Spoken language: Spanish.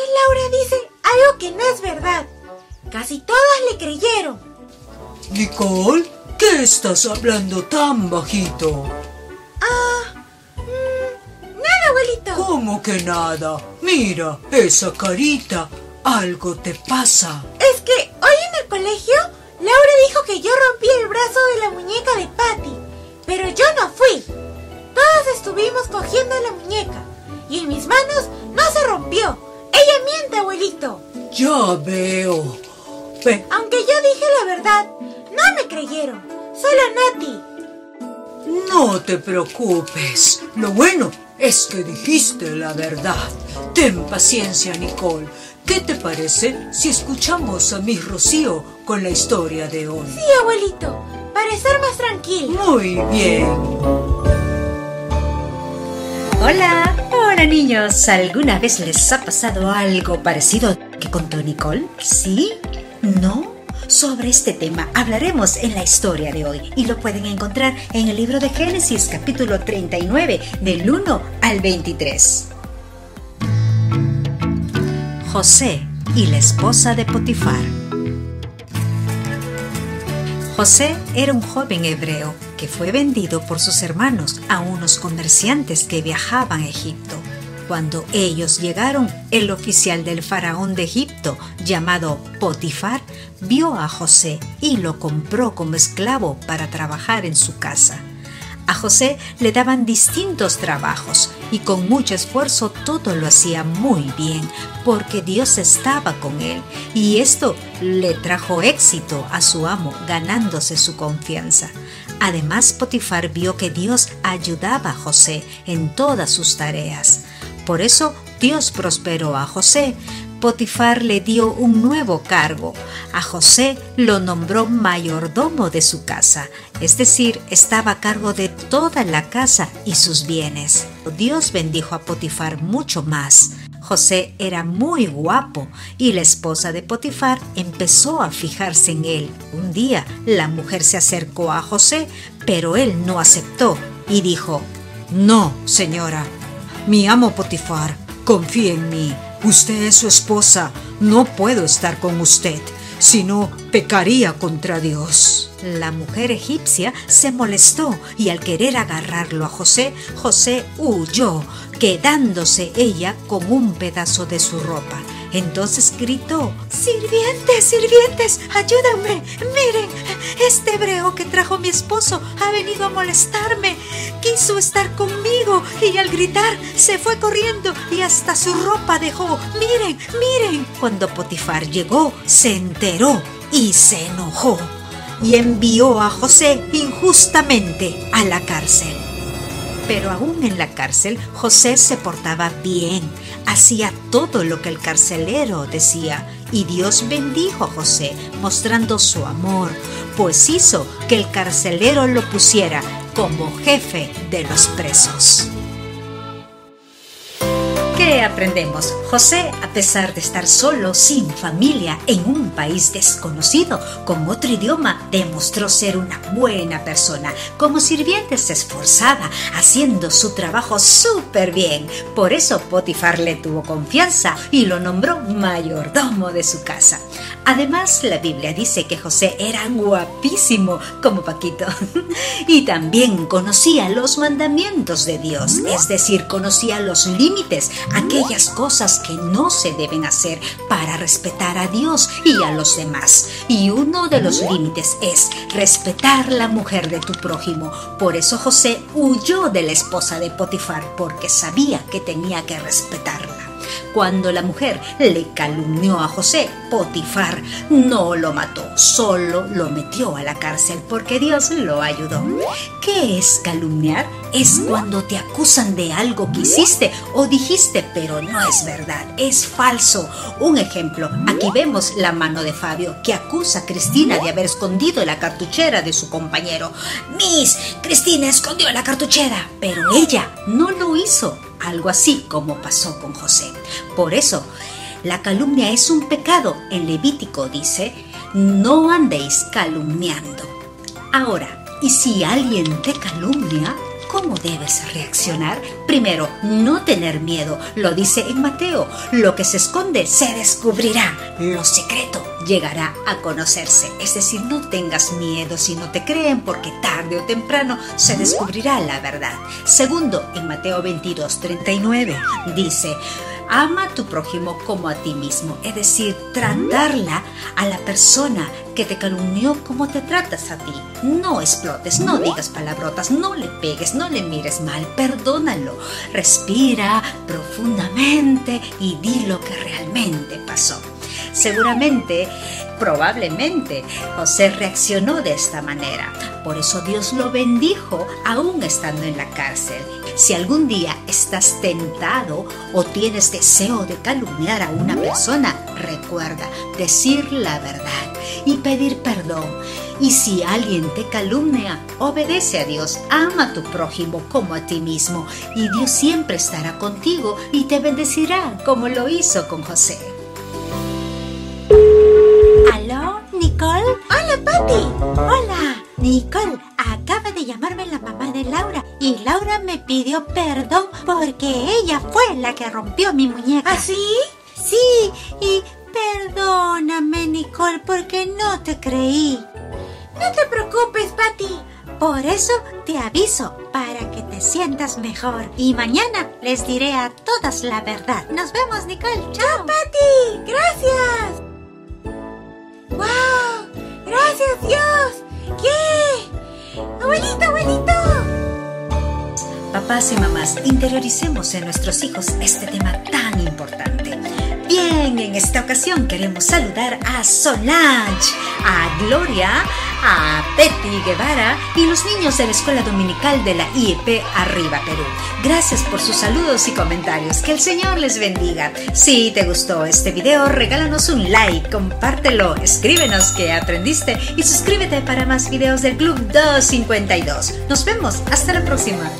Laura dice algo que no es verdad. Casi todas le creyeron. Nicole, ¿qué estás hablando tan bajito? Ah, mm, nada, abuelito. ¿Cómo que nada? Mira, esa carita. Algo te pasa. Es que hoy en el colegio, Laura dijo que yo rompí el brazo de la muñeca de Patty. Pero yo no fui. Todos estuvimos cogiendo la muñeca. Y en mis manos abuelito. Ya veo. Aunque yo dije la verdad, no me creyeron. Solo Nati. No te preocupes. Lo bueno es que dijiste la verdad. Ten paciencia, Nicole. ¿Qué te parece si escuchamos a Miss Rocío con la historia de hoy? Sí, abuelito, para estar más tranquilo. Muy bien. Hola, hola niños. ¿Alguna vez les ha pasado algo parecido que contó Nicole? ¿Sí? ¿No? Sobre este tema hablaremos en la historia de hoy y lo pueden encontrar en el libro de Génesis capítulo 39 del 1 al 23. José y la esposa de Potifar. José era un joven hebreo que fue vendido por sus hermanos a unos comerciantes que viajaban a Egipto. Cuando ellos llegaron, el oficial del faraón de Egipto, llamado Potifar, vio a José y lo compró como esclavo para trabajar en su casa. A José le daban distintos trabajos y con mucho esfuerzo todo lo hacía muy bien porque Dios estaba con él y esto le trajo éxito a su amo ganándose su confianza. Además Potifar vio que Dios ayudaba a José en todas sus tareas. Por eso Dios prosperó a José, Potifar le dio un nuevo cargo. A José lo nombró mayordomo de su casa, es decir, estaba a cargo de toda la casa y sus bienes. Dios bendijo a Potifar mucho más. José era muy guapo y la esposa de Potifar empezó a fijarse en él. Un día la mujer se acercó a José, pero él no aceptó y dijo, No, señora, mi amo Potifar, confía en mí Usted es su esposa, no puedo estar con usted, sino pecaría contra Dios. La mujer egipcia se molestó y al querer agarrarlo a José, José huyó, quedándose ella con un pedazo de su ropa. Entonces gritó, Sirvientes, sirvientes, ayúdenme. Miren, este hebreo que trajo mi esposo ha venido a molestarme. Quiso estar conmigo y al gritar se fue corriendo y hasta su ropa dejó. Miren, miren. Cuando Potifar llegó, se enteró y se enojó y envió a José injustamente a la cárcel. Pero aún en la cárcel, José se portaba bien, hacía todo lo que el carcelero decía, y Dios bendijo a José, mostrando su amor, pues hizo que el carcelero lo pusiera como jefe de los presos. ¿Qué aprendemos? José, a pesar de estar solo, sin familia, en un país desconocido, con otro idioma, demostró ser una buena persona. Como sirviente se esforzaba, haciendo su trabajo súper bien. Por eso Potifar le tuvo confianza y lo nombró mayordomo de su casa. Además, la Biblia dice que José era guapísimo como Paquito y también conocía los mandamientos de Dios, es decir, conocía los límites, aquellas cosas que no se deben hacer para respetar a Dios y a los demás. Y uno de los límites es respetar la mujer de tu prójimo. Por eso José huyó de la esposa de Potifar porque sabía que tenía que respetarla. Cuando la mujer le calumnió a José, Potifar no lo mató, solo lo metió a la cárcel porque Dios lo ayudó. ¿Qué es calumniar? Es cuando te acusan de algo que hiciste o dijiste, pero no es verdad, es falso. Un ejemplo, aquí vemos la mano de Fabio que acusa a Cristina de haber escondido la cartuchera de su compañero. Miss, Cristina escondió la cartuchera, pero ella no lo hizo algo así como pasó con José. Por eso, la calumnia es un pecado. En Levítico dice, no andéis calumniando. Ahora, ¿y si alguien te calumnia? ¿Cómo debes reaccionar? Primero, no tener miedo. Lo dice en Mateo. Lo que se esconde se descubrirá. Lo secreto llegará a conocerse. Es decir, no tengas miedo si no te creen porque tarde o temprano se descubrirá la verdad. Segundo, en Mateo 22, 39 dice, ama a tu prójimo como a ti mismo, es decir, tratarla a la persona que te calumnió como te tratas a ti. No explotes, no digas palabrotas, no le pegues, no le mires mal, perdónalo. Respira profundamente y di lo que realmente pasó. Seguramente, probablemente, José reaccionó de esta manera. Por eso Dios lo bendijo aún estando en la cárcel. Si algún día estás tentado o tienes deseo de calumniar a una persona, recuerda decir la verdad y pedir perdón. Y si alguien te calumnia, obedece a Dios, ama a tu prójimo como a ti mismo, y Dios siempre estará contigo y te bendecirá como lo hizo con José. Nicole? Hola, Patty. Hola. Nicole, acaba de llamarme la mamá de Laura y Laura me pidió perdón porque ella fue la que rompió mi muñeca. ¿Ah, sí? Sí, y perdóname, Nicole, porque no te creí. No te preocupes, Patty. Por eso te aviso para que te sientas mejor. Y mañana les diré a todas la verdad. Nos vemos, Nicole. Chao, Patty. Gracias. Dios! ¿Qué? ¡Abuelito, abuelito! Papás y mamás, interioricemos en nuestros hijos este tema tan importante. Bien, en esta ocasión queremos saludar a Solange, a Gloria, a Betty Guevara y los niños de la Escuela Dominical de la IEP Arriba Perú. Gracias por sus saludos y comentarios. Que el Señor les bendiga. Si te gustó este video, regálanos un like, compártelo, escríbenos que aprendiste y suscríbete para más videos del Club 252. Nos vemos. Hasta la próxima.